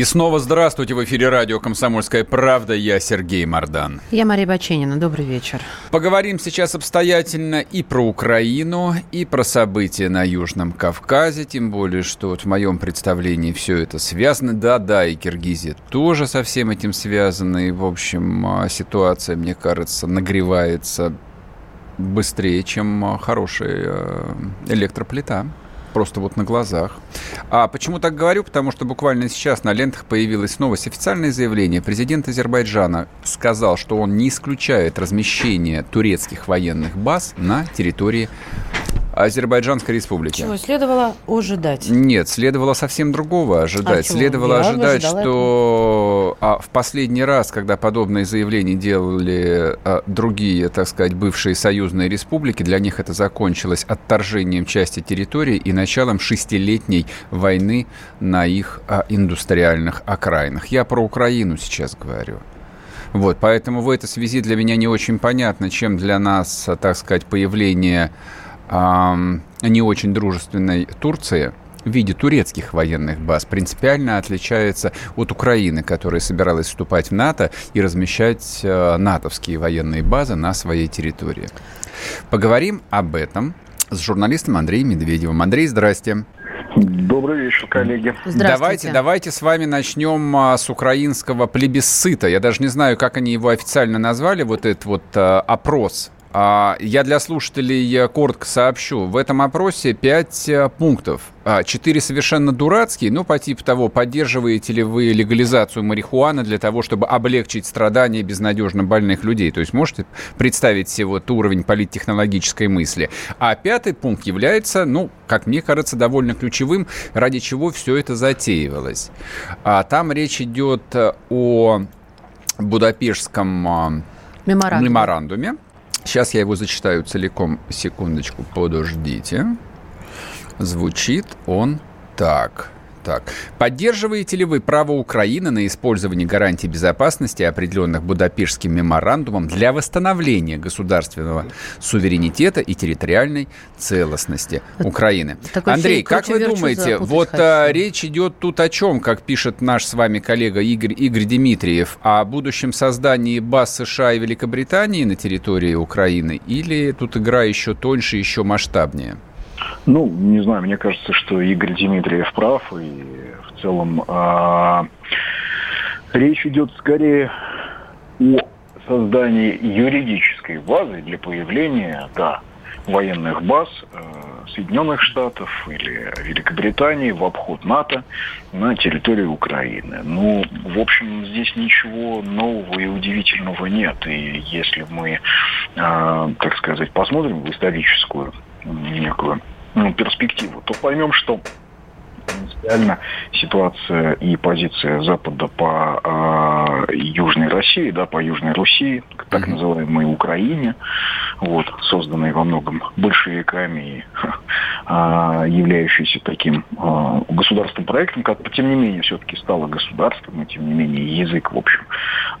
И снова здравствуйте в эфире радио «Комсомольская правда». Я Сергей Мордан. Я Мария Баченина. Добрый вечер. Поговорим сейчас обстоятельно и про Украину, и про события на Южном Кавказе. Тем более, что вот в моем представлении все это связано. Да-да, и Киргизия тоже со всем этим связана. И, в общем, а, ситуация, мне кажется, нагревается быстрее, чем а, хорошая а, электроплита просто вот на глазах. А почему так говорю? Потому что буквально сейчас на лентах появилась новость. Официальное заявление. Президент Азербайджана сказал, что он не исключает размещение турецких военных баз на территории Азербайджанской республики. Чего следовало ожидать? Нет, следовало совсем другого ожидать. А следовало Я ожидать, что а, в последний раз, когда подобные заявления делали а, другие, так сказать, бывшие союзные республики, для них это закончилось отторжением части территории и началом шестилетней войны на их а, индустриальных окраинах. Я про Украину сейчас говорю. Вот, поэтому в этой связи для меня не очень понятно, чем для нас, так сказать, появление не очень дружественной Турции в виде турецких военных баз принципиально отличается от Украины, которая собиралась вступать в НАТО и размещать э, натовские военные базы на своей территории. Поговорим об этом с журналистом Андреем Медведевым. Андрей, здрасте. Добрый вечер, коллеги. Давайте, давайте с вами начнем а, с украинского плебисцита. Я даже не знаю, как они его официально назвали, вот этот вот а, опрос я для слушателей коротко сообщу. В этом опросе 5 э, пунктов. 4 а, совершенно дурацкие, ну, по типу того, поддерживаете ли вы легализацию марихуаны для того, чтобы облегчить страдания безнадежно больных людей. То есть можете представить себе вот уровень политтехнологической мысли. А пятый пункт является, ну, как мне кажется, довольно ключевым, ради чего все это затеивалось. А, там речь идет э, о Будапештском а, меморандуме. меморандуме Сейчас я его зачитаю целиком. Секундочку, подождите. Звучит он так. Так. Поддерживаете ли вы право Украины на использование гарантий безопасности, определенных Будапештским меморандумом, для восстановления государственного суверенитета и территориальной целостности Украины? Такой Андрей, как вы думаете, вот а, речь идет тут о чем, как пишет наш с вами коллега Игорь, Игорь Дмитриев, о будущем создании баз США и Великобритании на территории Украины, или тут игра еще тоньше, еще масштабнее? Ну, не знаю, мне кажется, что Игорь Дмитриев прав, и в целом э, речь идет скорее о создании юридической базы для появления, да, военных баз э, Соединенных Штатов или Великобритании в обход НАТО на территории Украины. Ну, в общем, здесь ничего нового и удивительного нет. И если мы, э, так сказать, посмотрим в историческую некую ну, перспективу, то поймем, что принципиально ситуация и позиция Запада по э, Южной России, да, по Южной Руси, так называемой Украине, вот, созданной во многом большевиками и э, являющейся таким э, государственным проектом, который, тем не менее, все-таки стало государством, и тем не менее язык, в общем,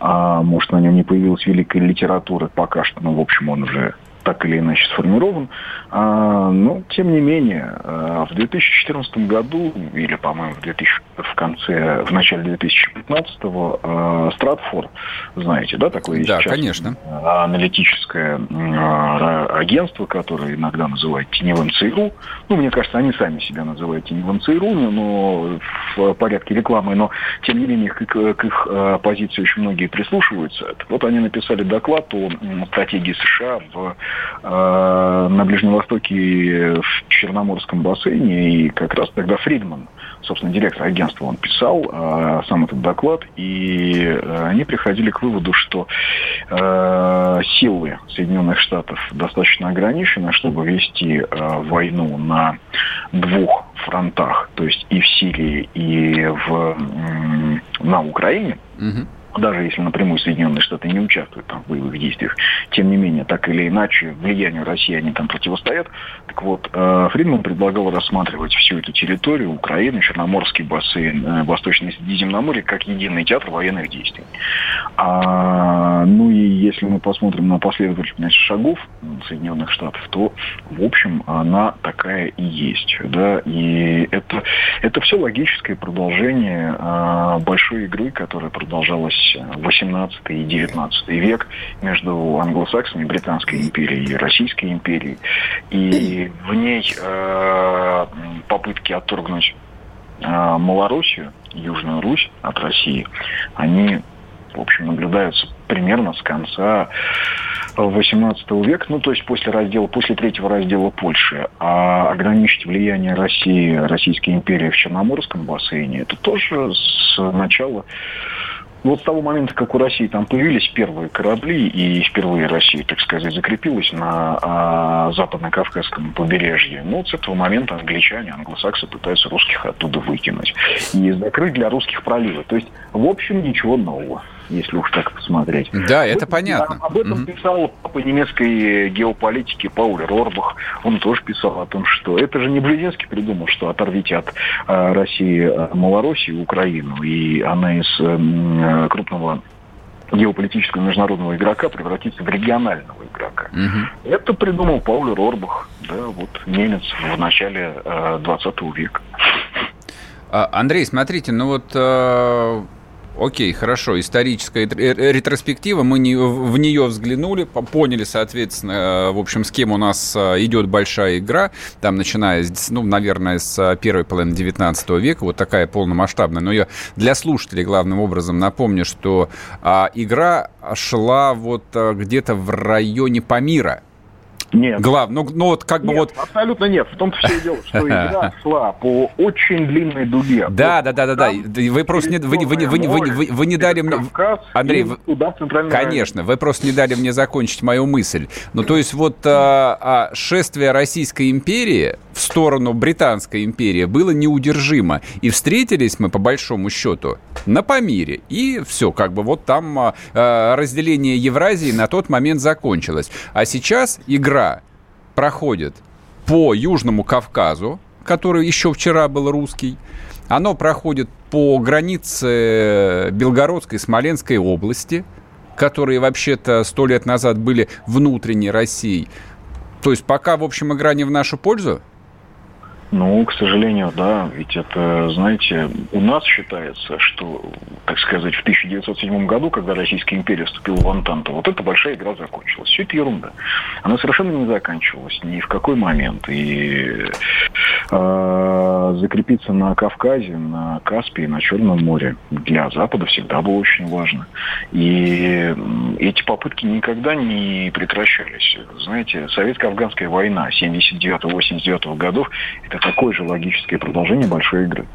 э, может, на нем не появилась великая литература пока что, но, в общем, он уже так или иначе сформирован. А, но, тем не менее, а, в 2014 году, или, по-моему, в, 2000, в конце, в начале 2015-го, а, Стратфор, знаете, да, такое да, сейчас конечно. аналитическое а, агентство, которое иногда называют теневым ЦРУ. Ну, мне кажется, они сами себя называют теневым ЦРУ, но в порядке рекламы, но, тем не менее, к, к их позиции очень многие прислушиваются. Вот они написали доклад о стратегии США в Э, на Ближнем Востоке в Черноморском бассейне, и как раз тогда Фридман, собственно, директор агентства, он писал э, сам этот доклад, и э, они приходили к выводу, что э, силы Соединенных Штатов достаточно ограничены, чтобы вести э, войну на двух фронтах, то есть и в Сирии, и в на Украине, угу даже если напрямую Соединенные Штаты не участвуют там в боевых действиях, тем не менее, так или иначе, влиянию России они там противостоят. Так вот, э, Фридман предлагал рассматривать всю эту территорию, Украины, Черноморский бассейн, э, Восточное Средиземноморье, как единый театр военных действий. А, ну и если мы посмотрим на последовательность шагов Соединенных Штатов, то, в общем, она такая и есть. Да? И это, это все логическое продолжение а, большой игры, которая продолжалась 18 и 19 век между англосаксами, Британской империей и Российской империей. И в ней э, попытки отторгнуть э, Малороссию, Южную Русь от России, они, в общем, наблюдаются примерно с конца 18 века, ну, то есть после раздела, после третьего раздела Польши, а ограничить влияние России, Российской империи в Черноморском бассейне, это тоже с начала вот с того момента, как у России там появились первые корабли, и впервые Россия, так сказать, закрепилась на а, западно-кавказском побережье, ну, вот с этого момента англичане, англосаксы пытаются русских оттуда выкинуть и закрыть для русских проливы. То есть, в общем, ничего нового если уж так посмотреть. Да, это вот, понятно. Об этом угу. писал папа немецкой геополитики Пауль Рорбах. Он тоже писал о том, что это же не Блединский придумал, что оторвите от э, России э, Малороссию, Украину, и она из э, крупного геополитического международного игрока превратится в регионального игрока. Угу. Это придумал Пауль Рорбах, да, вот немец в начале э, 20 века. А, Андрей, смотрите, ну вот э, Окей, хорошо. Историческая ретроспектива. Мы не, в нее взглянули, поняли, соответственно, э, в общем, с кем у нас э, идет большая игра. Там, начиная, с, ну, наверное, с э, первой половины 19 века, вот такая полномасштабная. Но я для слушателей главным образом напомню, что а, игра шла вот где-то в районе Памира. Нет. Глав, ну, ну вот как нет, бы вот... абсолютно нет. В том-то все и дело, что игра шла по очень длинной дуге. Да, да, да, да, да. Вы просто не, вы, вы, вы, вы, вы, вы не дали мне... Андрей, вы... конечно, вы просто не дали мне закончить мою мысль. Ну, то есть вот а, а, шествие Российской империи в сторону Британской империи было неудержимо. И встретились мы, по большому счету, на Памире. И все, как бы вот там а, а разделение Евразии на тот момент закончилось. А сейчас игра проходит по Южному Кавказу, который еще вчера был русский. Оно проходит по границе Белгородской и Смоленской области, которые вообще-то сто лет назад были внутренней Россией. То есть пока, в общем, игра не в нашу пользу? Ну, к сожалению, да. Ведь это, знаете, у нас считается, что, так сказать, в 1907 году, когда Российская империя вступила в Антанту, вот эта большая игра закончилась. Все это ерунда. Она совершенно не заканчивалась ни в какой момент. И э, закрепиться на Кавказе, на Каспии, на Черном море для Запада всегда было очень важно. И эти попытки никогда не прекращались. Знаете, советско-афганская война 79-89 годов – это такое же логическое продолжение большой игры.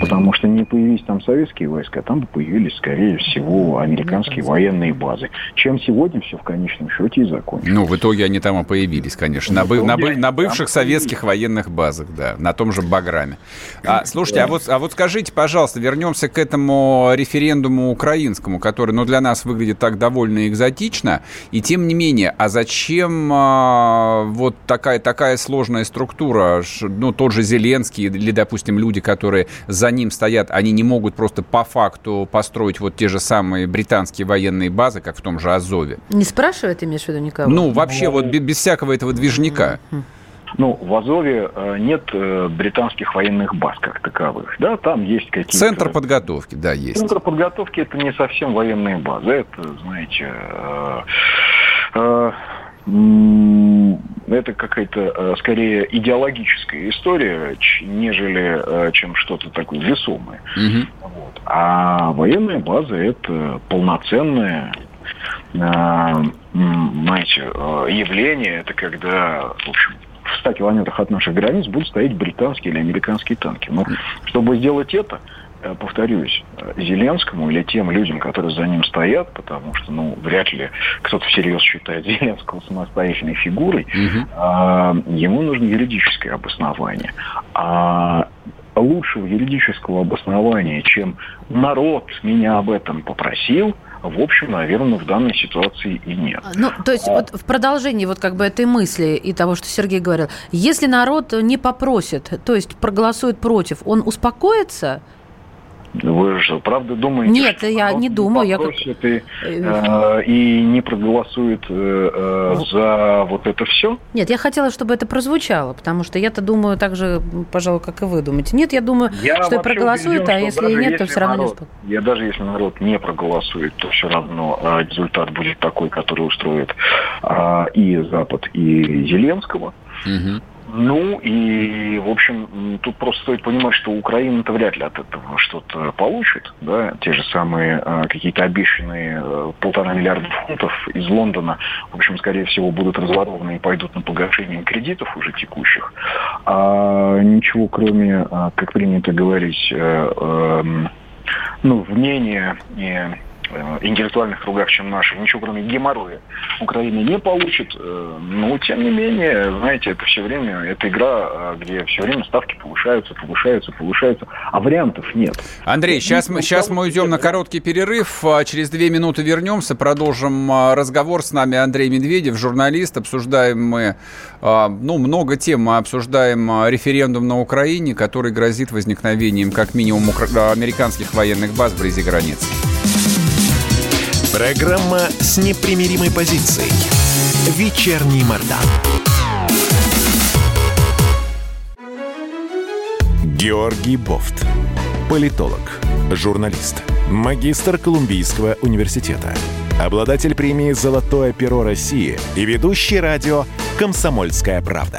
Потому что не появились там советские войска, там бы появились, скорее всего, американские военные базы. Чем сегодня все в конечном счете и закончилось. Ну, в итоге они там и появились, конечно. На, бы, на, на бывших советских военных базах, да, на том же Баграме. А, слушайте, а вот, а вот скажите, пожалуйста, вернемся к этому референдуму украинскому, который, ну, для нас выглядит так довольно экзотично. И тем не менее, а зачем а, вот такая, такая сложная структура? Ну, тот же Зеленский или, допустим, люди, которые за ним стоят, они не могут просто по факту построить вот те же самые британские военные базы, как в том же Азове. Не спрашивает, имеешь в виду никого? Ну, вообще, вот без, всякого этого движника. Ну, в Азове э, нет э, британских военных баз как таковых. Да, там есть какие-то... Центр подготовки, да, есть. Центр подготовки это не совсем военные базы. Это, знаете, э, это какая-то э, скорее идеологическая история, нежели э, чем что-то такое весомое. Угу. Вот. А военная база это полноценное э, знаете, явление, это когда, в общем, в 100 километрах от наших границ будут стоять британские или американские танки. Но чтобы сделать это, повторюсь, Зеленскому или тем людям, которые за ним стоят, потому что, ну, вряд ли кто-то всерьез считает Зеленского самостоятельной фигурой, угу. а, ему нужно юридическое обоснование. А лучшего юридического обоснования, чем народ меня об этом попросил, в общем, наверное, в данной ситуации и нет. Ну, то есть, а... вот в продолжении вот как бы этой мысли и того, что Сергей говорил, если народ не попросит, то есть проголосует против, он успокоится? Вы же правда думаете? Нет, что я не думаю. Я и, э, э, и не проголосует э, э, за вот это все? Нет, я хотела, чтобы это прозвучало, потому что я-то думаю так же, пожалуй, как и вы думаете. Нет, я думаю, я что проголосует, убежден, а если и нет, если то все равно народ, не Я даже если народ не проголосует, то все равно э, результат будет такой, который устроит э, и Запад, и Зеленского. Угу. Ну и, в общем, тут просто стоит понимать, что Украина-то вряд ли от этого что-то получит. Да? Те же самые э, какие-то обещанные э, полтора миллиарда фунтов из Лондона, в общем, скорее всего, будут разворованы и пойдут на погашение кредитов уже текущих. А ничего, кроме, э, как принято говорить, э, э, ну, мнения Э, интеллектуальных кругах, чем наши, ничего кроме геморроя Украина не получит. Э, но, тем не менее, знаете, это все время, это игра, э, где все время ставки повышаются, повышаются, повышаются, а вариантов нет. Андрей, сейчас мы, сейчас мы уйдем на короткий перерыв, а через две минуты вернемся, продолжим разговор с нами Андрей Медведев, журналист, обсуждаем мы, ну, много тем, мы обсуждаем референдум на Украине, который грозит возникновением как минимум американских военных баз вблизи границы. Программа с непримиримой позицией. Вечерний Мордан. Георгий Бофт. Политолог, журналист, магистр Колумбийского университета, обладатель премии «Золотое перо России» и ведущий радио «Комсомольская правда».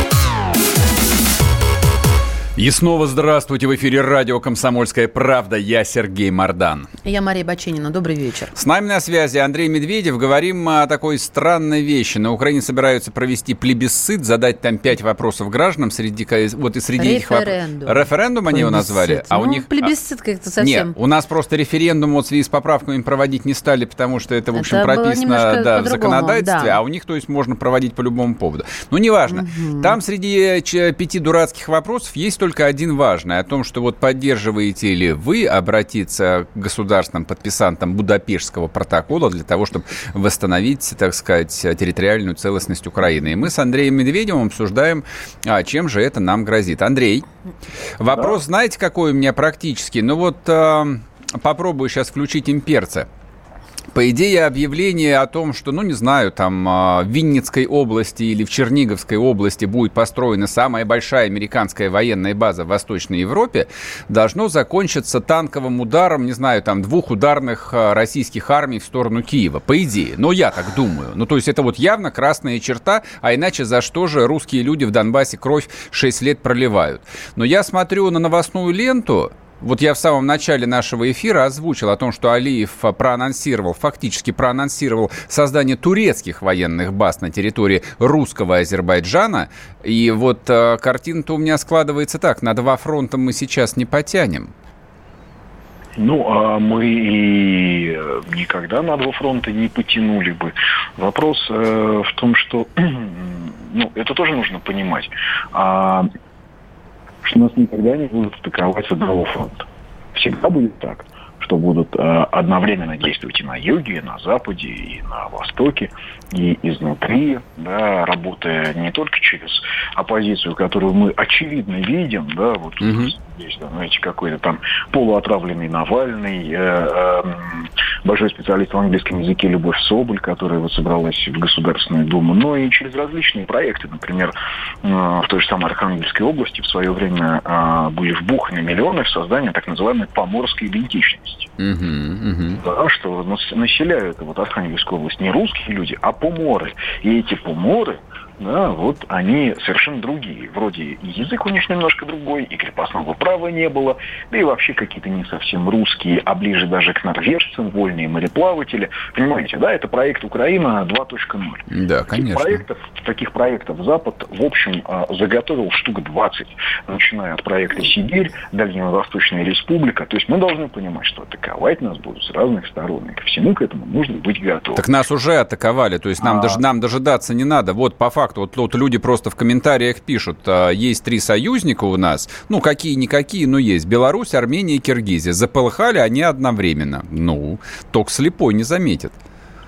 И снова здравствуйте. В эфире радио «Комсомольская правда». Я Сергей Мордан. Я Мария Баченина. Добрый вечер. С нами на связи Андрей Медведев. Говорим о такой странной вещи. На Украине собираются провести плебисцит, задать там пять вопросов гражданам. Среди, вот и среди этих вопросов... Референдум они его назвали. А ну, у них... плебисцит как-то совсем... Нет, у нас просто референдум вот в связи с поправками проводить не стали, потому что это, в общем, это прописано да, в законодательстве. Да. А у них, то есть, можно проводить по любому поводу. Ну, неважно. Угу. Там среди пяти дурацких вопросов есть только только один важный, о том, что вот поддерживаете ли вы обратиться к государственным подписантам Будапештского протокола для того, чтобы восстановить, так сказать, территориальную целостность Украины. И мы с Андреем Медведевым обсуждаем, а, чем же это нам грозит. Андрей, вопрос, да. знаете, какой у меня практический? Ну вот э, попробую сейчас включить имперца. По идее, объявление о том, что, ну, не знаю, там а, в Винницкой области или в Черниговской области будет построена самая большая американская военная база в Восточной Европе, должно закончиться танковым ударом, не знаю, там, двух ударных а, российских армий в сторону Киева. По идее. Но я так думаю. Ну, то есть это вот явно красная черта, а иначе за что же русские люди в Донбассе кровь 6 лет проливают? Но я смотрю на новостную ленту, вот я в самом начале нашего эфира озвучил о том, что Алиев проанонсировал, фактически проанонсировал создание турецких военных баз на территории русского Азербайджана. И вот э, картина-то у меня складывается так. На два фронта мы сейчас не потянем. Ну, а мы и никогда на два фронта не потянули бы. Вопрос э, в том, что, ну, это тоже нужно понимать. А что нас никогда не будут атаковать с одного фронта. Всегда будет так что будут э, одновременно действовать и на юге, и на западе, и на востоке, и изнутри, да, работая не только через оппозицию, которую мы очевидно видим, да, вот угу. Да, знаете, какой-то там полуотравленный Навальный, э, э, большой специалист в английском языке Любовь Соболь, которая вот собралась в Государственную Думу, но и через различные проекты, например, э, в той же самой Архангельской области в свое время э, были вбуханы миллионы в создание так называемой поморской идентичности. Угу, угу. Да, что населяют вот Архангельскую область не русские люди, а поморы. И эти поморы да, вот они совершенно другие. Вроде язык у них немножко другой, и крепостного права не было, да и вообще какие-то не совсем русские, а ближе даже к норвежцам, вольные мореплаватели. Понимаете, да, это проект Украина 2.0. Да, конечно. Таких проектов, таких проектов Запад, в общем, а, заготовил штук 20, начиная от проекта «Сибирь», Дальневосточная республика. То есть мы должны понимать, что атаковать нас будут с разных сторон, и ко всему к этому нужно быть готовым. Так нас уже атаковали, то есть нам, а... даже, нам дожидаться не надо. Вот по факту факту. Вот, вот люди просто в комментариях пишут, а, есть три союзника у нас, ну, какие-никакие, но есть. Беларусь, Армения и Киргизия. Заполыхали они одновременно. Ну, только слепой не заметит.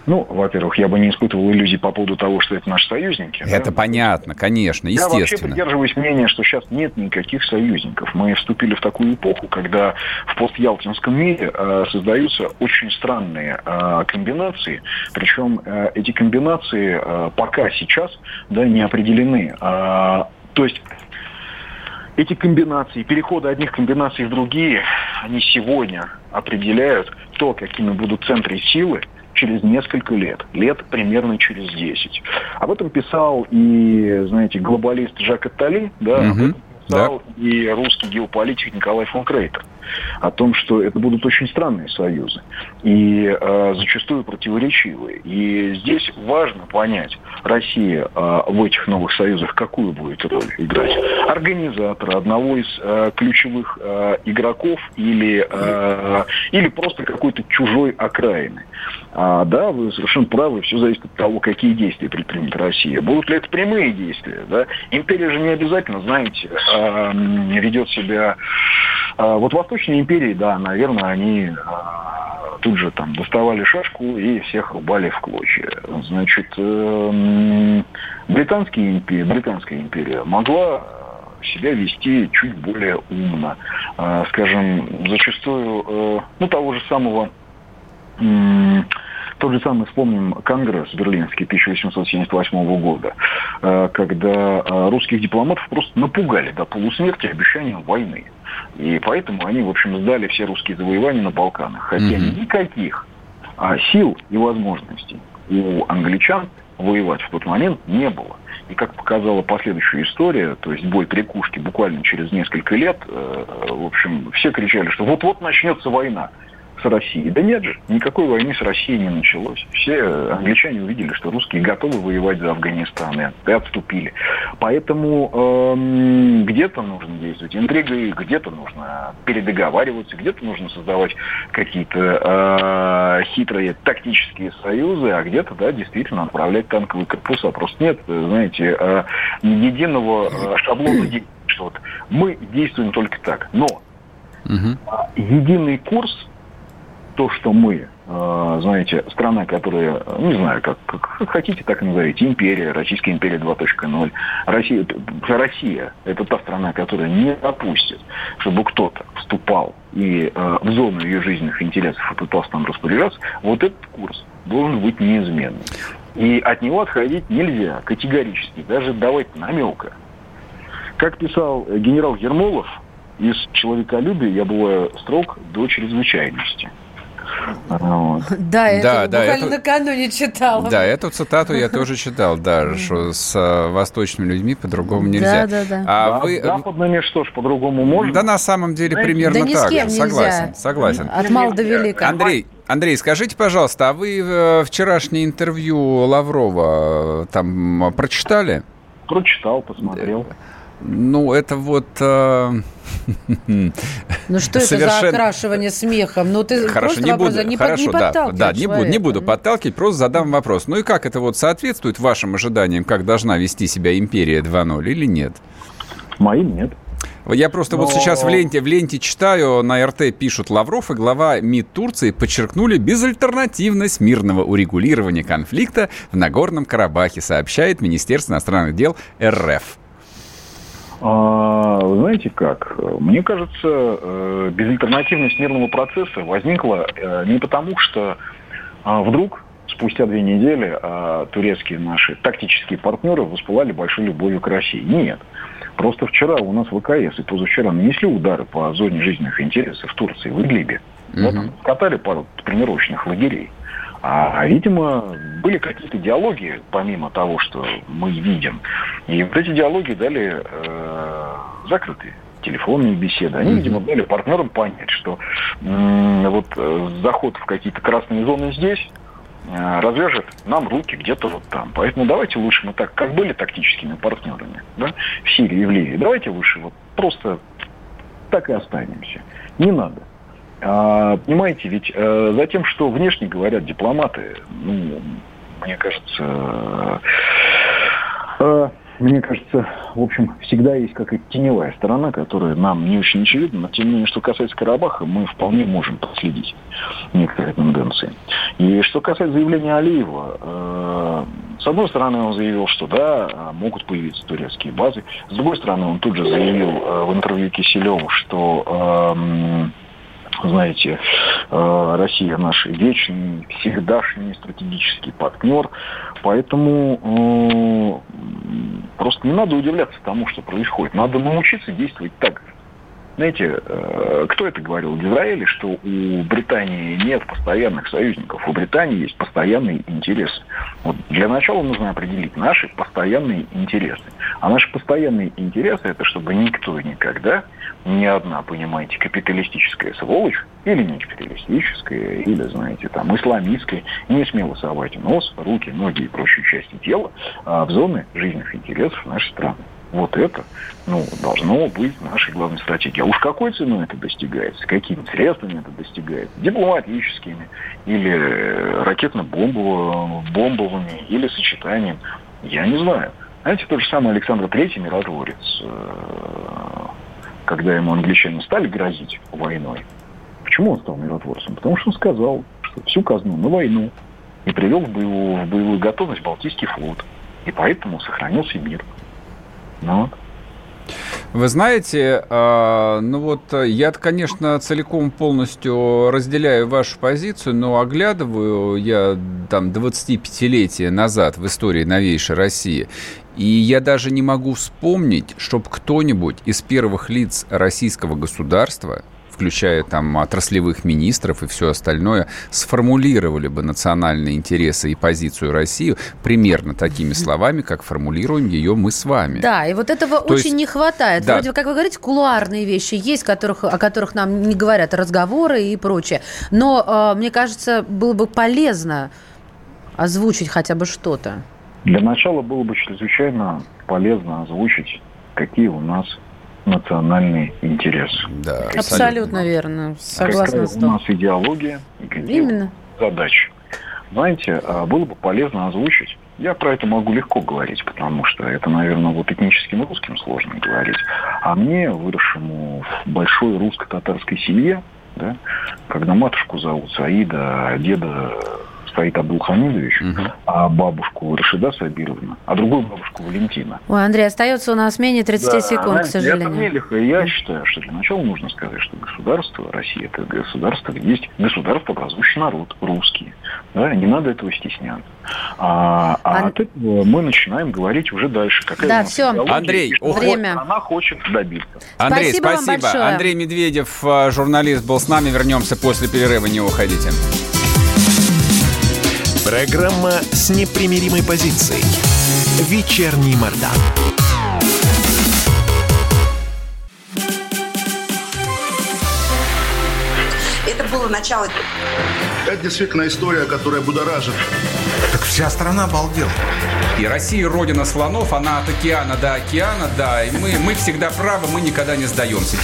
Ну, во-первых, я бы не испытывал иллюзий по поводу того, что это наши союзники. Это да? понятно, конечно, естественно. Я вообще придерживаюсь мнения, что сейчас нет никаких союзников. Мы вступили в такую эпоху, когда в постялтинском мире э, создаются очень странные э, комбинации. Причем э, эти комбинации э, пока сейчас да, не определены. Э, то есть эти комбинации, переходы одних комбинаций в другие, они сегодня определяют то, какими будут центры силы через несколько лет, лет примерно через 10. Об этом писал и, знаете, глобалист Жак Аттали, да, угу. об этом писал да. и русский геополитик Николай фон Крейтер о том, что это будут очень странные союзы и э, зачастую противоречивые. И здесь важно понять, Россия э, в этих новых союзах какую будет роль играть. Организатора, одного из э, ключевых э, игроков или, э, или просто какой-то чужой окраины. А, да, вы совершенно правы, все зависит от того, какие действия предпримет Россия. Будут ли это прямые действия? Да? Империя же не обязательно, знаете, э, ведет себя... Э, вот Восточные империи, да, наверное, они э, тут же там доставали шашку и всех рубали в клочья. Значит, э, британские империи, британская империя могла себя вести чуть более умно. Скажем, зачастую, э, ну, того же самого тот же самый, вспомним, Конгресс берлинский 1878 года, э, когда э, русских дипломатов просто напугали до полусмерти обещанием войны. И поэтому они, в общем, сдали все русские завоевания на Балканах. Хотя mm-hmm. никаких а, сил и возможностей у англичан воевать в тот момент не было. И как показала последующая история, то есть бой при Кушке буквально через несколько лет, э, в общем, все кричали, что вот-вот начнется война с Россией. Да нет же, никакой войны с Россией не началось. Все англичане увидели, что русские готовы воевать за Афганистан и отступили. Поэтому эм, где-то нужно действовать интригой, где-то нужно передоговариваться, где-то нужно создавать какие-то э, хитрые тактические союзы, а где-то, да, действительно отправлять танковые корпуса. Просто нет, знаете, э, единого э, шаблона что вот мы действуем только так. Но угу. единый курс то, что мы, э, знаете, страна, которая, не знаю, как, как хотите, так и назовите, империя, Российская империя 2.0, Россия, Россия – это та страна, которая не допустит, чтобы кто-то вступал и э, в зону ее жизненных интересов и пытался там распоряжаться, вот этот курс должен быть неизменным. И от него отходить нельзя категорически, даже давать намека. Как писал генерал Ермолов, из человеколюбия я бываю строг до чрезвычайности. Вот. Да, это да, да, буквально эту, накануне читала. Да, эту цитату я тоже читал, да, что с э, восточными людьми по-другому нельзя. Да, да, да. А да, вы... Западными что ж, по-другому можно? Да, на самом деле Знаете, примерно да так. Же. Согласен, согласен. От мала до велика. Андрей, Андрей, скажите, пожалуйста, а вы э, вчерашнее интервью Лаврова э, там прочитали? Прочитал, посмотрел. Ну, это вот... Э... Ну, что совершенно... это за окрашивание смехом? Ну, ты Хорошо, не буду, не, хорошо, не да, да, не буду, не буду подталкивать, просто задам вопрос. Ну и как это вот соответствует вашим ожиданиям, как должна вести себя империя 2.0 или нет? Моим нет. Я просто Но... вот сейчас в ленте, в ленте читаю, на РТ пишут Лавров и глава МИД Турции подчеркнули безальтернативность мирного урегулирования конфликта в Нагорном Карабахе, сообщает Министерство иностранных дел РФ. А, вы знаете как? Мне кажется, э, безальтернативность мирного процесса возникла э, не потому, что а, вдруг спустя две недели а, турецкие наши тактические партнеры воспылали большой любовью к России. Нет. Просто вчера у нас ВКС и позавчера нанесли удары по зоне жизненных интересов в Турции, в Идлибе. Да, там, скатали пару тренировочных лагерей. А, видимо, были какие-то диалоги, помимо того, что мы видим. И вот эти диалоги дали э, закрытые телефонные беседы. Они, видимо, дали партнерам понять, что м- вот э, заход в какие-то красные зоны здесь э, развяжет нам руки где-то вот там. Поэтому давайте лучше мы так, как были тактическими партнерами да, в Сирии и в Ливии, давайте лучше вот просто так и останемся. Не надо. А, понимаете, ведь э, за тем, что внешне говорят дипломаты, ну, мне кажется, э, мне кажется, в общем, всегда есть какая-то теневая сторона, которая нам не очень очевидна, но тем не менее, что касается Карабаха, мы вполне можем проследить некоторые тенденции. И что касается заявления Алиева, э, с одной стороны, он заявил, что да, могут появиться турецкие базы. С другой стороны, он тут же заявил э, в интервью Киселеву, что э, знаете, э, Россия наш вечный, всегдашний стратегический партнер. Поэтому э, просто не надо удивляться тому, что происходит. Надо научиться действовать так же. Знаете, э, кто это говорил в что у Британии нет постоянных союзников, у Британии есть постоянные интересы. Вот для начала нужно определить наши постоянные интересы. А наши постоянные интересы это чтобы никто никогда, ни одна, понимаете, капиталистическая сволочь, или не капиталистическая, или, знаете, там, исламистская, не смело совать нос, руки, ноги и прочие части тела а в зоны жизненных интересов нашей страны. Вот это ну, должно быть нашей главной стратегией. А уж какой ценой это достигается, какими средствами это достигается, дипломатическими или ракетно-бомбовыми, или сочетанием, я не знаю. Знаете, тот же самый Александр Третий, миротворец, э, когда ему англичане стали грозить войной, почему он стал миротворцем? Потому что он сказал, что всю казну на войну и привел в боевую, в боевую готовность Балтийский флот. И поэтому сохранился мир. Ну, вы знаете, э, ну вот я, конечно, целиком полностью разделяю вашу позицию, но оглядываю я там 25-летия назад в истории новейшей России, и я даже не могу вспомнить, чтобы кто-нибудь из первых лиц российского государства включая там отраслевых министров и все остальное, сформулировали бы национальные интересы и позицию России примерно такими словами, как формулируем ее мы с вами. Да, и вот этого То очень есть, не хватает. Да. Вроде, как вы говорите, кулуарные вещи есть, которых, о которых нам не говорят разговоры и прочее. Но, э, мне кажется, было бы полезно озвучить хотя бы что-то. Для начала было бы чрезвычайно полезно озвучить, какие у нас национальный интерес. Да, абсолютно, абсолютно верно. Согласна с У нас идеология и какие Именно. задачи. Знаете, а, было бы полезно озвучить. Я про это могу легко говорить, потому что это, наверное, вот этническим русским сложно говорить. А мне, выросшему в большой русско-татарской семье, да, когда матушку зовут Саида, а деда стоит Абдулхамидович, угу. а бабушку Рашида Сабировна, а другую бабушку Валентина. Ой, Андрей, остается у нас менее 30 да, секунд, знаете, к сожалению. Это Мелиха, я считаю, что для начала нужно сказать, что государство, Россия, это государство, где есть государство, образующий народ, русские. Да, не надо этого стесняться. А, а Ан... от этого мы начинаем говорить уже дальше. Какая да, все. Андрей, время. Она хочет добиться. Андрей, спасибо. спасибо. Андрей Медведев, э, журналист, был с нами. Вернемся после перерыва, не уходите. Программа с непримиримой позицией. Вечерний Мордан. Это было начало. Это действительно история, которая будоражит. Так вся страна обалдела. И Россия родина слонов, она от океана до океана, да. И мы, мы всегда правы, мы никогда не сдаемся.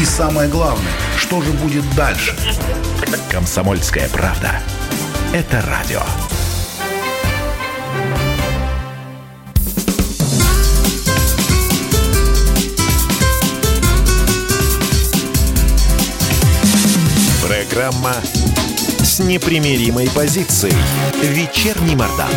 И самое главное, что же будет дальше? Комсомольская правда это радио. Программа с непримиримой позицией. Вечерний Мордан.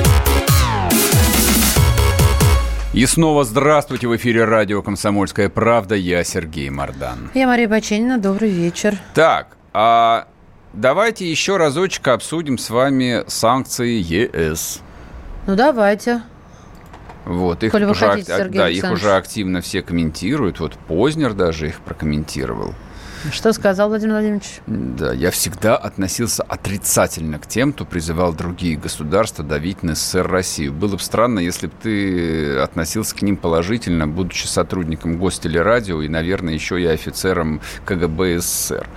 И снова здравствуйте в эфире радио «Комсомольская правда». Я Сергей Мордан. Я Мария Баченина. Добрый вечер. Так, а Давайте еще разочек обсудим с вами санкции ЕС. Ну, давайте. Вот, их, уже, хотите, да, их уже активно все комментируют. Вот Познер даже их прокомментировал. Что сказал Владимир Владимирович? Да, я всегда относился отрицательно к тем, кто призывал другие государства давить на СССР Россию. Было бы странно, если бы ты относился к ним положительно, будучи сотрудником гостелерадио и, наверное, еще и офицером КГБ СССР.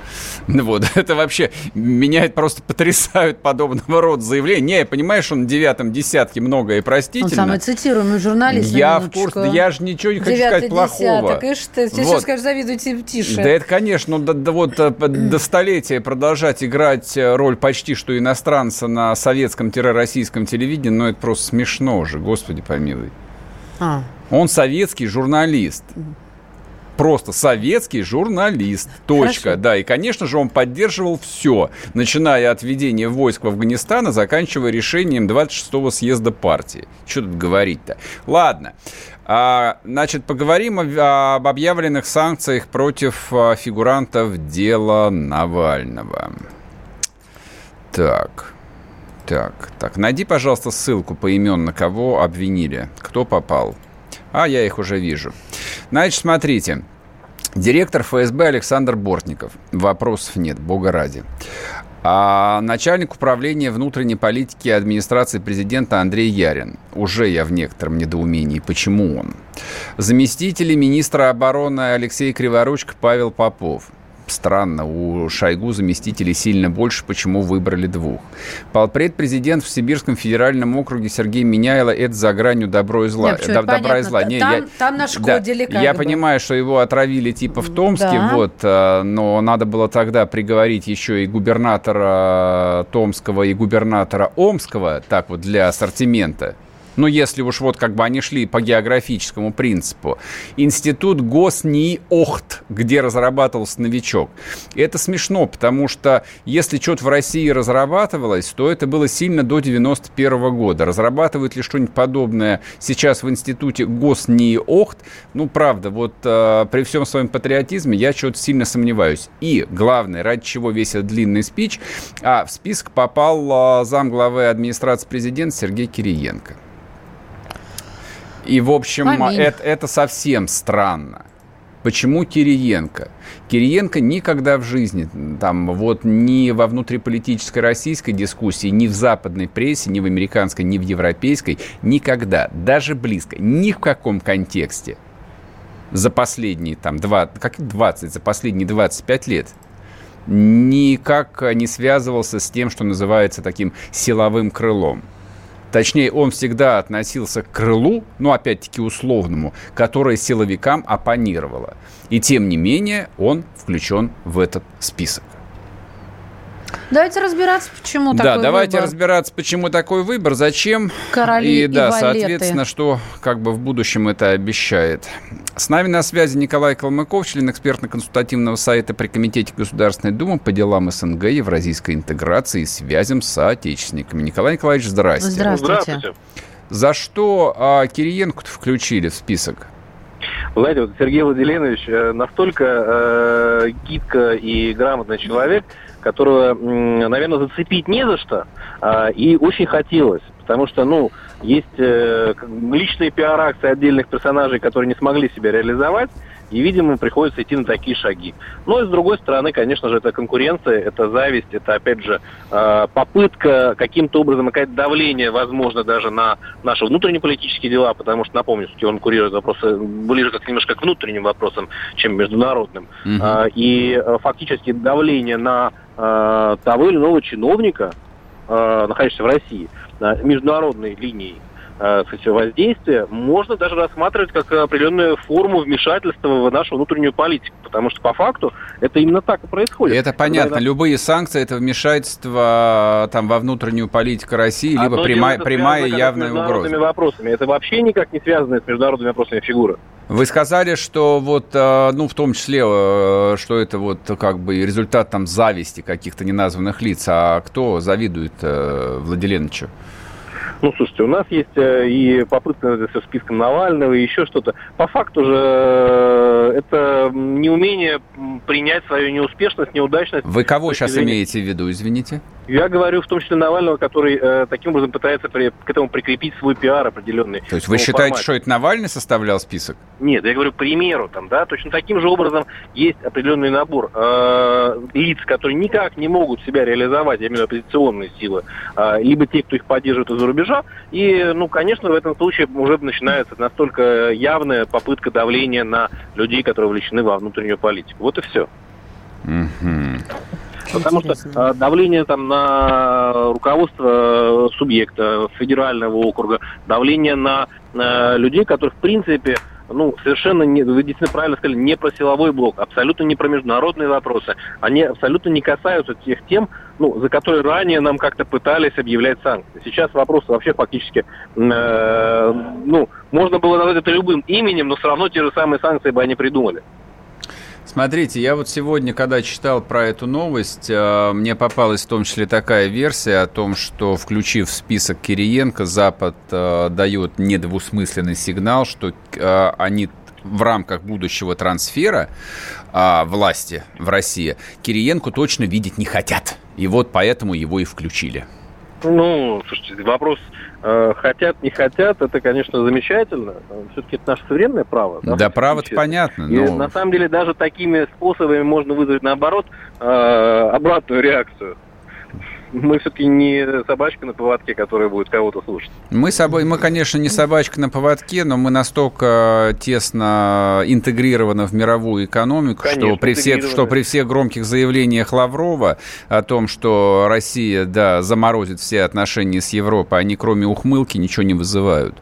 Ну вот, это вообще меня просто потрясают подобного рода заявления. Не, я понимаю, что на девятом десятке многое простительно. Он самый цитируемый журналист. Я в курсе, да я же ничего не хочу сказать плохого. Десяток, и что? Сейчас вот. скажешь, завидуйте тише. Да это, конечно, ну, да, да вот э, до столетия продолжать играть э, роль почти что иностранца на советском-российском телевидении, ну это просто смешно уже, господи помилуй. А. Он советский журналист просто советский журналист. Точка. Хорошо. Да, и, конечно же, он поддерживал все, начиная от введения войск в Афганистан, и заканчивая решением 26-го съезда партии. Что тут говорить-то? Ладно. А, значит, поговорим об объявленных санкциях против а, фигурантов дела Навального. Так. Так, так, найди, пожалуйста, ссылку по имен, на кого обвинили, кто попал. А, я их уже вижу. Значит, смотрите. Директор ФСБ Александр Бортников. Вопросов нет, бога ради. А начальник управления внутренней политики администрации президента Андрей Ярин. Уже я в некотором недоумении, почему он. Заместители министра обороны Алексей Криворучко, Павел Попов. Странно, у Шойгу заместителей сильно больше, почему выбрали двух. Полпред президент в Сибирском федеральном округе Сергей Меняйло это за гранью добро и зла. Нет, Д- добра и зла. Не, там, я, там нашкодили да, Я бы. понимаю, что его отравили типа в Томске, да. вот, э, но надо было тогда приговорить еще и губернатора Томского, и губернатора Омского, так вот, для ассортимента ну, если уж вот как бы они шли по географическому принципу, институт ГосНИОХТ, где разрабатывался новичок. И это смешно, потому что если что-то в России разрабатывалось, то это было сильно до 91 -го года. Разрабатывают ли что-нибудь подобное сейчас в институте ГосНИОХТ? Ну, правда, вот э, при всем своем патриотизме я что-то сильно сомневаюсь. И главное, ради чего весь этот длинный спич, а в список попал э, замглавы администрации президента Сергей Кириенко. И, в общем, это, это совсем странно. Почему Кириенко? Кириенко никогда в жизни, там, вот ни во внутриполитической российской дискуссии, ни в западной прессе, ни в американской, ни в европейской, никогда, даже близко, ни в каком контексте за последние, там, 20, как 20, за последние 25 лет никак не связывался с тем, что называется таким силовым крылом. Точнее, он всегда относился к крылу, ну, опять-таки, условному, которое силовикам оппонировало. И тем не менее, он включен в этот список. Давайте разбираться, почему да, такой давайте выбор. разбираться, почему такой выбор, зачем. Короли и, и да, валеты. соответственно, что как бы в будущем это обещает. С нами на связи Николай Калмыков, член экспертно-консультативного сайта при Комитете Государственной Думы по делам СНГ, евразийской интеграции и связям с соотечественниками. Николай Николаевич, здрасте. Здравствуйте. здравствуйте. За что а, Кириенко включили в список? знаете, вот Сергей Владимирович э, настолько э, гибко и грамотный человек, которого, наверное, зацепить не за что, э, и очень хотелось. Потому что, ну, есть э, личные пиар-акции отдельных персонажей, которые не смогли себя реализовать, и, видимо, приходится идти на такие шаги. Но и с другой стороны, конечно же, это конкуренция, это зависть, это, опять же, э, попытка каким-то образом оказать давление, возможно, даже на наши внутреннеполитические дела, потому что, напомню, что он курирует вопросы ближе как немножко к внутренним вопросам, чем международным. Угу. И э, фактически давление на э, того или иного чиновника, находящегося в России, на международной линии, э, воздействия можно даже рассматривать как определенную форму вмешательства в нашу внутреннюю политику, потому что по факту это именно так и происходит. Это понятно. Когда... Любые санкции это вмешательство там во внутреннюю политику России, либо прямая, прямая явная угроза. вопросами. Это вообще никак не связано с международными вопросами фигура. Вы сказали, что вот, э, ну, в том числе, э, что это вот как бы результат там зависти каких-то неназванных лиц. А кто завидует э, Владиленовичу? Ну, слушайте, у нас есть э, и попытка со списком Навального, и еще что-то. По факту же э, это неумение принять свою неуспешность, неудачность. Вы кого сейчас имеете в виду, извините? Я говорю в том числе Навального, который э, таким образом пытается при, к этому прикрепить свой пиар определенный. То есть вы считаете, формате. что это Навальный составлял список? Нет, я говорю к примеру, там, да, точно таким же образом есть определенный набор э, лиц, которые никак не могут себя реализовать, я имею в виду оппозиционные силы, э, либо те, кто их поддерживает из-за рубежа, и, ну, конечно, в этом случае уже начинается настолько явная попытка давления на людей, которые вовлечены во внутреннюю политику. Вот и все. Mm-hmm. Потому что э, давление там на руководство субъекта федерального округа, давление на, на людей, которые в принципе ну, совершенно, не, вы действительно правильно сказали, не про силовой блок, абсолютно не про международные вопросы. Они абсолютно не касаются тех тем, ну, за которые ранее нам как-то пытались объявлять санкции. Сейчас вопрос вообще фактически, э, ну, можно было назвать это любым именем, но все равно те же самые санкции бы они придумали. Смотрите, я вот сегодня, когда читал про эту новость, э, мне попалась в том числе такая версия о том, что, включив в список Кириенко, Запад э, дает недвусмысленный сигнал, что э, они в рамках будущего трансфера власти в России Кириенко точно видеть не хотят. И вот поэтому его и включили. Ну, слушайте, вопрос хотят, не хотят, это, конечно, замечательно. Все-таки это наше современное право. Да, да право понятно. Но... И на самом деле даже такими способами можно вызвать, наоборот, э, обратную реакцию мы все-таки не собачка на поводке, которая будет кого-то слушать. Мы, собой, мы, конечно, не собачка на поводке, но мы настолько тесно интегрированы в мировую экономику, конечно, что, при всех, что при всех громких заявлениях Лаврова о том, что Россия да, заморозит все отношения с Европой, они кроме ухмылки ничего не вызывают.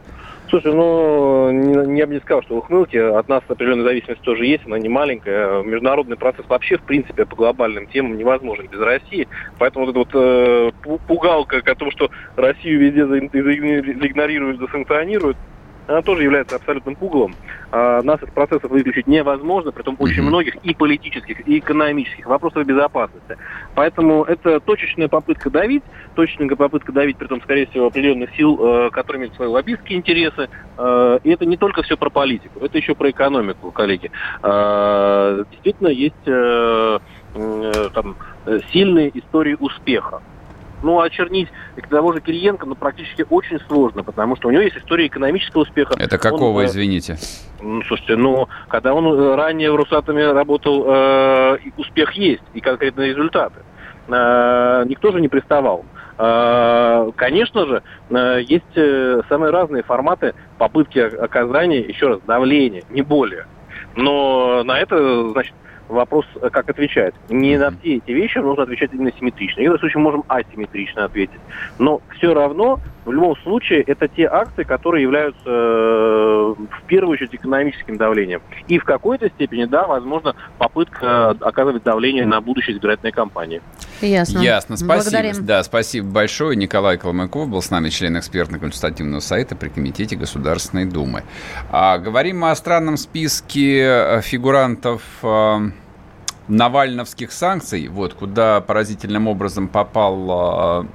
Слушай, ну, не, я бы не сказал, что ухмылки. От нас определенная зависимость тоже есть, она не маленькая. Международный процесс вообще, в принципе, по глобальным темам невозможен без России. Поэтому вот эта вот э, пугалка о том, что Россию везде заигнорируют, засанкционируют, она тоже является абсолютным пугалом. А, нас из процессов выключить невозможно, при том очень многих и политических, и экономических вопросов безопасности. Поэтому это точечная попытка давить, точечная попытка давить, при том, скорее всего, определенных сил, э, которые имеют свои лоббистские интересы. Э, и это не только все про политику, это еще про экономику, коллеги. Э, действительно, есть там, сильные истории успеха. Ну, очернить того же Кириенко, ну, практически очень сложно, потому что у него есть история экономического успеха. Это какого, он, э, извините? Ну, слушайте, ну, когда он э, ранее в Росатоме работал, э, успех есть, и конкретные результаты. Э, никто же не приставал. Э, конечно же, есть самые разные форматы попытки оказания, еще раз, давления, не более. Но на это, значит, вопрос, э, как отвечать. Не на все эти вещи нужно отвечать именно симметрично. В этом случае можем асимметрично ответить. Но все равно, в любом случае, это те акции, которые являются э, в первую очередь экономическим давлением. И в какой-то степени, да, возможно, попытка оказывать давление на будущее избирательной кампании. Ясно. Ясно. Спасибо. Благодарим. Да, спасибо большое. Николай Колмыков был с нами, член экспертно-консультативного сайта при Комитете Государственной Думы. А, говорим мы о странном списке э, фигурантов навальновских санкций, вот, куда поразительным образом попал э,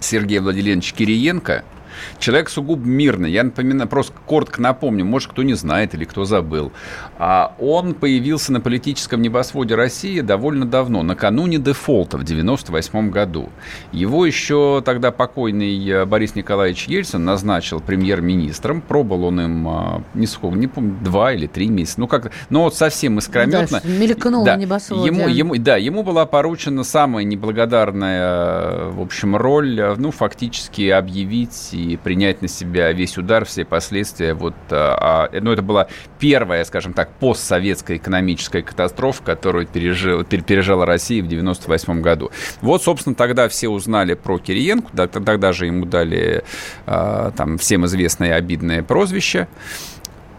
Сергей Владимирович Кириенко – Человек сугубо мирный. Я напоминаю, просто коротко напомню, может, кто не знает или кто забыл. А он появился на политическом небосводе России довольно давно, накануне дефолта в 98 году. Его еще тогда покойный э, Борис Николаевич Ельцин назначил премьер-министром. Пробовал он им, э, не сколько, не помню, два или три месяца. Ну, как, ну вот совсем искрометно. Да, мелькнул да, небосводе. Ему, ему, да, ему была поручена самая неблагодарная, э, в общем, роль, ну, фактически объявить и принять на себя весь удар, все последствия. Вот, а, а, ну, это была первая, скажем так, постсоветская экономическая катастрофа, которую пережил, пережила Россия в 98 году. Вот, собственно, тогда все узнали про Кириенко, тогда же ему дали а, там всем известное обидное прозвище.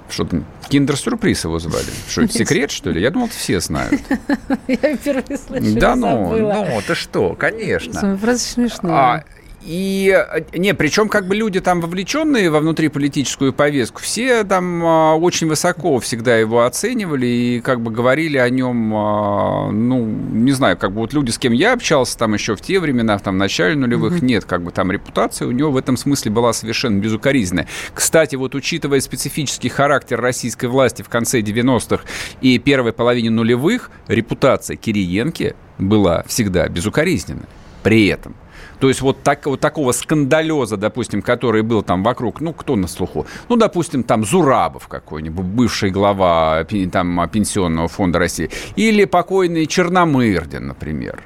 Что там, киндер-сюрприз его звали? Что, это секрет, что ли? Я думал, все знают. Я впервые слышу, Да ну, ну, ты что, конечно. Просто смешно. И, э, не, причем как бы люди там вовлеченные во внутриполитическую повестку, все там а, очень высоко всегда его оценивали и как бы говорили о нем, а, ну, не знаю, как бы вот люди, с кем я общался там еще в те времена, там, в начале нулевых, mm-hmm. нет, как бы там репутация у него в этом смысле была совершенно безукоризненная. Кстати, вот учитывая специфический характер российской власти в конце 90-х и первой половине нулевых, репутация Кириенки была всегда безукоризненная. при этом. То есть вот, так, вот такого скандалеза, допустим, который был там вокруг, ну, кто на слуху? Ну, допустим, там Зурабов какой-нибудь, бывший глава там, Пенсионного фонда России. Или покойный Черномырдин, например.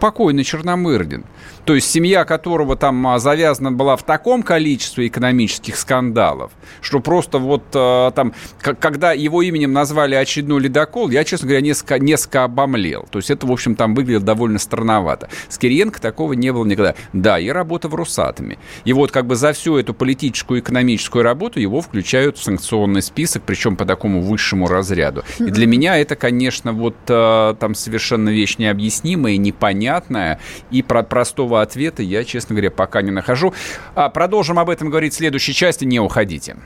Покойный Черномырдин то есть семья которого там а, завязана была в таком количестве экономических скандалов, что просто вот а, там, когда его именем назвали очередной ледокол, я, честно говоря, несколько, несколько обомлел. То есть это, в общем, там выглядело довольно странновато. С Кириенко такого не было никогда. Да, и работа в Росатоме. И вот как бы за всю эту политическую и экономическую работу его включают в санкционный список, причем по такому высшему разряду. И для меня это, конечно, вот а, там совершенно вещь необъяснимая, непонятная, и про простого ответа я, честно говоря, пока не нахожу. А продолжим об этом говорить в следующей части. Не уходите.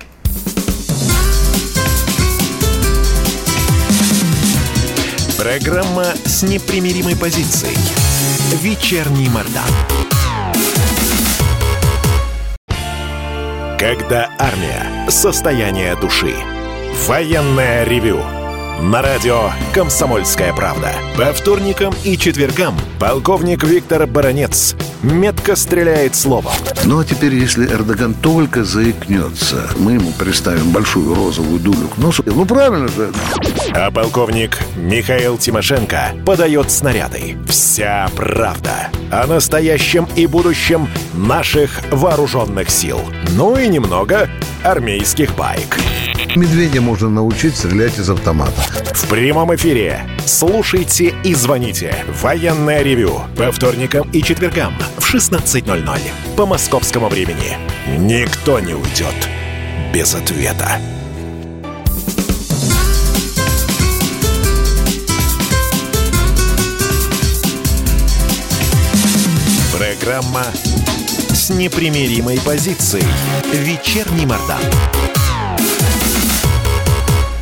Программа с непримиримой позицией. Вечерний Мордан. Когда армия. Состояние души. Военное ревю на радио «Комсомольская правда». По вторникам и четвергам полковник Виктор Баранец метко стреляет словом. Ну а теперь, если Эрдоган только заикнется, мы ему приставим большую розовую дулю к носу. Ну правильно же. А полковник Михаил Тимошенко подает снаряды. Вся правда о настоящем и будущем наших вооруженных сил. Ну и немного армейских байк. Медведя можно научить стрелять из автомата. В прямом эфире. Слушайте и звоните. Военное ревю. По вторникам и четвергам в 16.00. По московскому времени. Никто не уйдет без ответа. Программа с непримиримой позицией. Вечерний Мордан.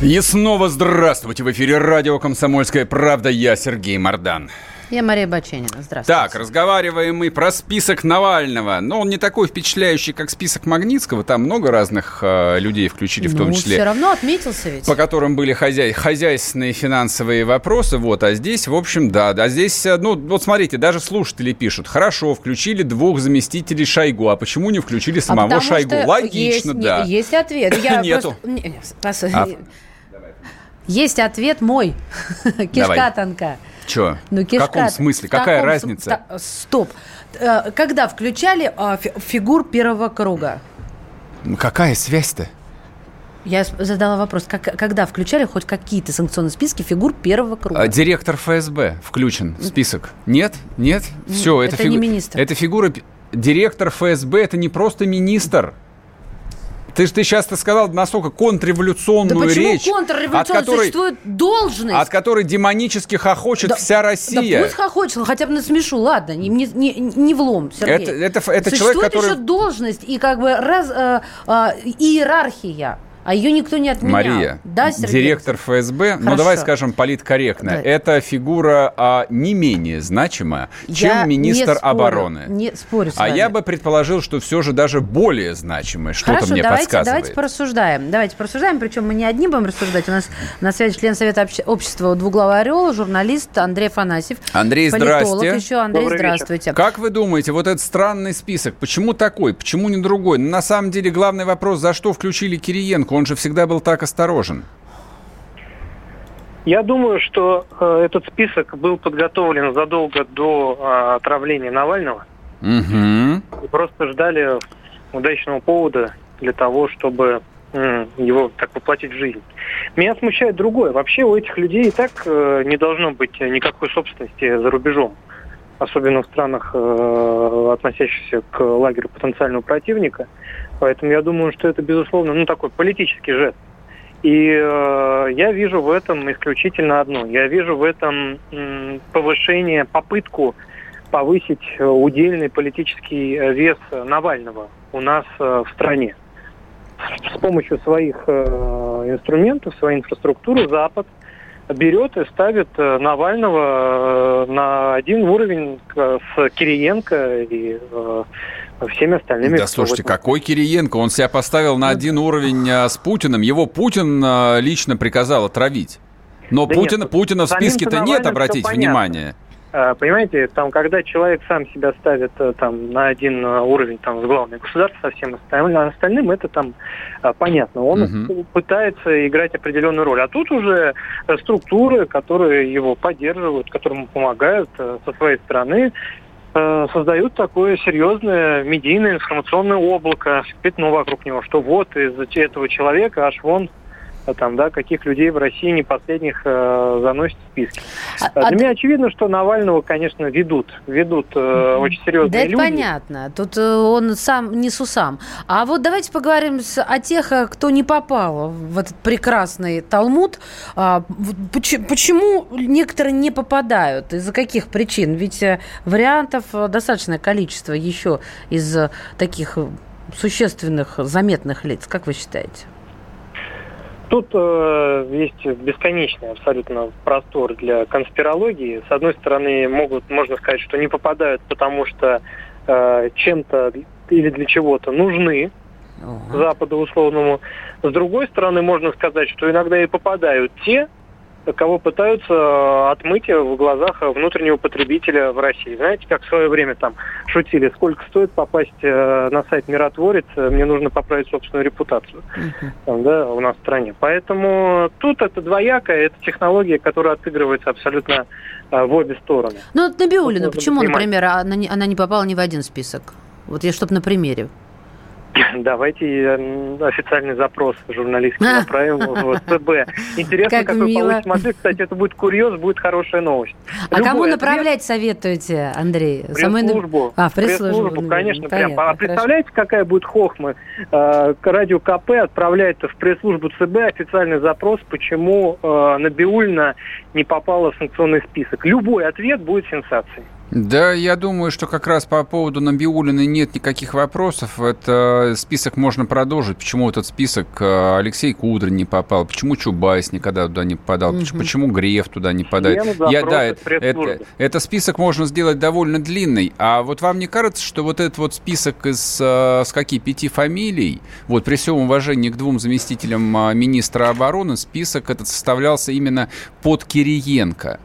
И снова здравствуйте. В эфире радио «Комсомольская правда». Я Сергей Мордан. Я Мария Баченина. Здравствуйте. Так, разговариваем мы про список Навального. Но он не такой впечатляющий, как список Магнитского. Там много разных э, людей включили, в ну, том числе. все равно отметился ведь. По которым были хозяй, хозяйственные финансовые вопросы. Вот, а здесь, в общем, да. А здесь, э, ну, вот смотрите, даже слушатели пишут. Хорошо, включили двух заместителей Шойгу. А почему не включили а самого а Шойгу? Логично, есть, да. Есть ответ. Я Нету. Просто... А... Есть ответ мой. Кишка тонка. Че? Ну, кишка. В каком смысле? Какая таком... разница? Стоп. Э, когда включали а, фигур первого круга? Ну, какая связь-то? Я задала вопрос, как, когда включали хоть какие-то санкционные списки фигур первого круга? А, директор ФСБ включен в список. Нет? Нет? Все, это, это фигу... не министр. Это фигура... Директор ФСБ это не просто министр. Ты же ты сейчас ты сказал настолько контрреволюционную да почему речь. контрреволюционная? От которой, Существует должность. От которой демонически хохочет да, вся Россия. Да пусть хохочет, хотя бы насмешу, ладно, не, не, не, не влом, Сергей. Это, это, это Существует человек, который... еще должность и как бы раз, э, э, иерархия. А ее никто не отменял. Мария, да, директор ФСБ, Хорошо. ну давай скажем политкорректно, да. это фигура а, не менее значимая, чем я министр не спорю, обороны. Не спорю с а вами. я бы предположил, что все же даже более значимое, что-то мне давайте, подсказывает. давайте порассуждаем. Давайте порассуждаем, причем мы не одни будем рассуждать. У нас на связи член Совета общества «Двуглавый орел», журналист Андрей Фанасьев. Андрей, здрасте. еще. Андрей, Добрый здравствуйте. Вечер. Как вы думаете, вот этот странный список, почему такой, почему не другой? Ну, на самом деле главный вопрос, за что включили Кириенко? Он же всегда был так так осторожен? Я думаю, что э, этот список был подготовлен задолго до э, отравления Навального. Угу. И просто ждали удачного повода для того, чтобы э, его так воплотить в жизнь. Меня смущает другое. Вообще у этих людей и так э, не должно быть никакой собственности за рубежом. Особенно в странах, э, относящихся к лагерю потенциального противника. Поэтому я думаю, что это, безусловно, ну, такой политический жест. И э, я вижу в этом исключительно одно. Я вижу в этом э, повышение, попытку повысить удельный политический э, вес Навального у нас э, в стране. С помощью своих э, инструментов, своей инфраструктуры Запад берет и ставит э, Навального э, на один уровень с Кириенко и всеми остальными. Да, слушайте, какой Кириенко? Он себя поставил на один уровень а, с Путиным. Его Путин а, лично приказал отравить. Но да Путина, нет, Путина в списке-то нет, обратите внимание. Э, понимаете, там, когда человек сам себя ставит э, там на один э, уровень там с главным государством со всем остальным, остальным это там понятно. Он угу. пытается играть определенную роль. А тут уже структуры, которые его поддерживают, которым помогают со своей стороны, создают такое серьезное медийное информационное облако, пятно вокруг него, что вот из-за этого человека аж вон там, да, каких людей в России не последних э, заносят в списки. А, Для а... меня очевидно, что Навального, конечно, ведут, ведут э, очень серьезные да люди. Да, это понятно. Тут э, он сам не сусам. А вот давайте поговорим с, о тех, э, кто не попал в этот прекрасный Талмуд. А, почему, почему некоторые не попадают? Из-за каких причин? Ведь э, вариантов достаточное количество еще из таких существенных, заметных лиц. Как вы считаете? Тут э, есть бесконечный абсолютно простор для конспирологии. С одной стороны, могут, можно сказать, что не попадают, потому что э, чем-то или для чего-то нужны uh-huh. Западу условному. С другой стороны, можно сказать, что иногда и попадают те, кого пытаются э, отмыть в глазах внутреннего потребителя в России. Знаете, как в свое время там шутили, сколько стоит попасть э, на сайт «Миротворец», мне нужно поправить собственную репутацию там, да, у нас в стране. Поэтому тут это двоякое, это технология, которая отыгрывается абсолютно э, в обе стороны. Ну вот Набиулина, почему, например, она не, она не попала ни в один список? Вот я чтобы на примере. Давайте э, официальный запрос журналистский направим в ЦБ. Интересно, как какой мило. получится ответ. Кстати, это будет курьез, будет хорошая новость. А Любой кому направлять ответ... советуете, Андрей? Пресс-службу. А, пресс-службу, конечно. Понятно, прям. А представляете, какая будет хохма? Э, радио КП отправляет в пресс-службу ЦБ официальный запрос, почему э, Набиульна не попала в санкционный список. Любой ответ будет сенсацией. Да, я думаю, что как раз по поводу Набиулиной нет никаких вопросов. Это список можно продолжить. Почему этот список э, Алексей Кудрин не попал? Почему Чубайс никогда туда не попадал? Угу. Почему Греф туда не попадает? Я, да, это, это, это список можно сделать довольно длинный. А вот вам не кажется, что вот этот вот список из э, с каких пяти фамилий, вот при всем уважении к двум заместителям э, министра обороны, список этот составлялся именно под Кириенко?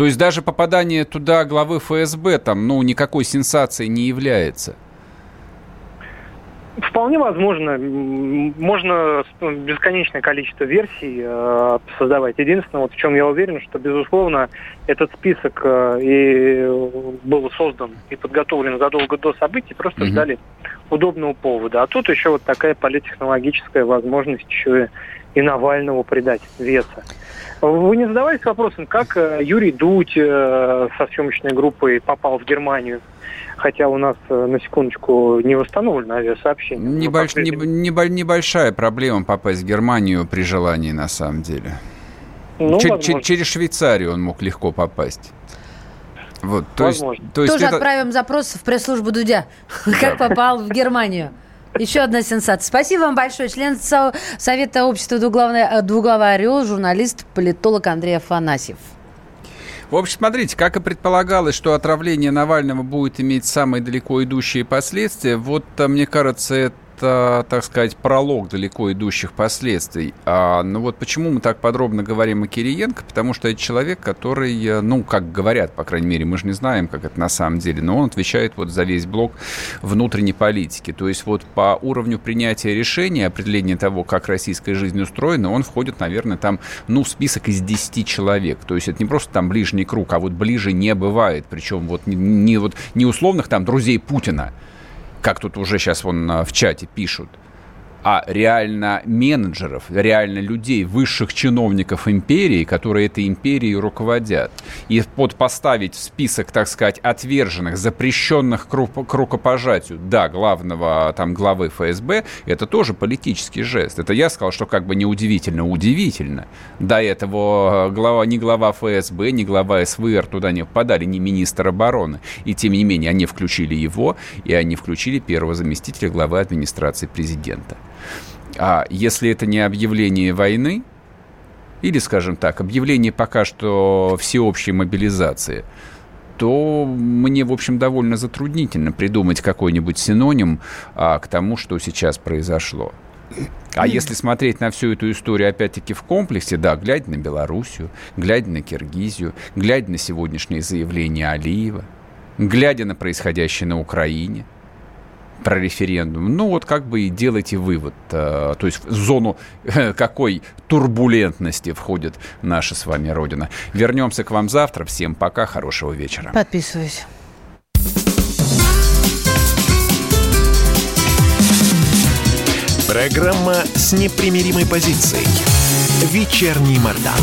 То есть даже попадание туда главы ФСБ там, ну, никакой сенсацией не является. Вполне возможно. Можно бесконечное количество версий э, создавать. Единственное, вот в чем я уверен, что, безусловно, этот список э, и был создан и подготовлен задолго до событий, просто mm-hmm. ждали удобного повода. А тут еще вот такая политтехнологическая возможность еще и, и Навального придать веса. Вы не задавались вопросом, как э, Юрий Дудь э, со съемочной группой попал в Германию? Хотя у нас, э, на секундочку, не восстановлено авиасообщение. Небольш... Не, не, небольшая проблема попасть в Германию при желании, на самом деле. Ну, Ч- ч- через Швейцарию он мог легко попасть. Вот, то Возможно. есть, то есть Тоже это... отправим запрос в пресс-службу Дудя. Как попал в Германию? Еще одна сенсация. Спасибо вам большое. Член Совета общества «Двуглавый, э, «Двуглавый орел», журналист, политолог Андрей Афанасьев. В общем, смотрите, как и предполагалось, что отравление Навального будет иметь самые далеко идущие последствия, вот, э, мне кажется, это это, так сказать, пролог далеко идущих последствий. А, ну вот почему мы так подробно говорим о Кириенко? Потому что это человек, который, э, ну, как говорят, по крайней мере, мы же не знаем, как это на самом деле, но он отвечает вот за весь блок внутренней политики. То есть вот по уровню принятия решения, определения того, как российская жизнь устроена, он входит, наверное, там, ну, в список из 10 человек. То есть это не просто там ближний круг, а вот ближе не бывает. Причем вот не, не, вот, не условных там друзей Путина, как тут уже сейчас вон а, в чате пишут, а реально менеджеров, реально людей, высших чиновников империи, которые этой империей руководят. И под поставить в список, так сказать, отверженных, запрещенных к, рукопожатию, да, главного там главы ФСБ, это тоже политический жест. Это я сказал, что как бы неудивительно, удивительно. До этого э, глава, ни глава ФСБ, ни глава СВР туда не попадали, ни министр обороны. И тем не менее, они включили его, и они включили первого заместителя главы администрации президента. А если это не объявление войны, или, скажем так, объявление пока что всеобщей мобилизации, то мне, в общем, довольно затруднительно придумать какой-нибудь синоним а, к тому, что сейчас произошло. А если смотреть на всю эту историю, опять-таки, в комплексе, да, глядя на Белоруссию, глядя на Киргизию, глядя на сегодняшние заявления Алиева, глядя на происходящее на Украине, про референдум. Ну, вот как бы и делайте вывод. Э, то есть в зону какой турбулентности входит наша с вами Родина. Вернемся к вам завтра. Всем пока, хорошего вечера. Подписываюсь. Программа с непримиримой позицией. Вечерний Мордан.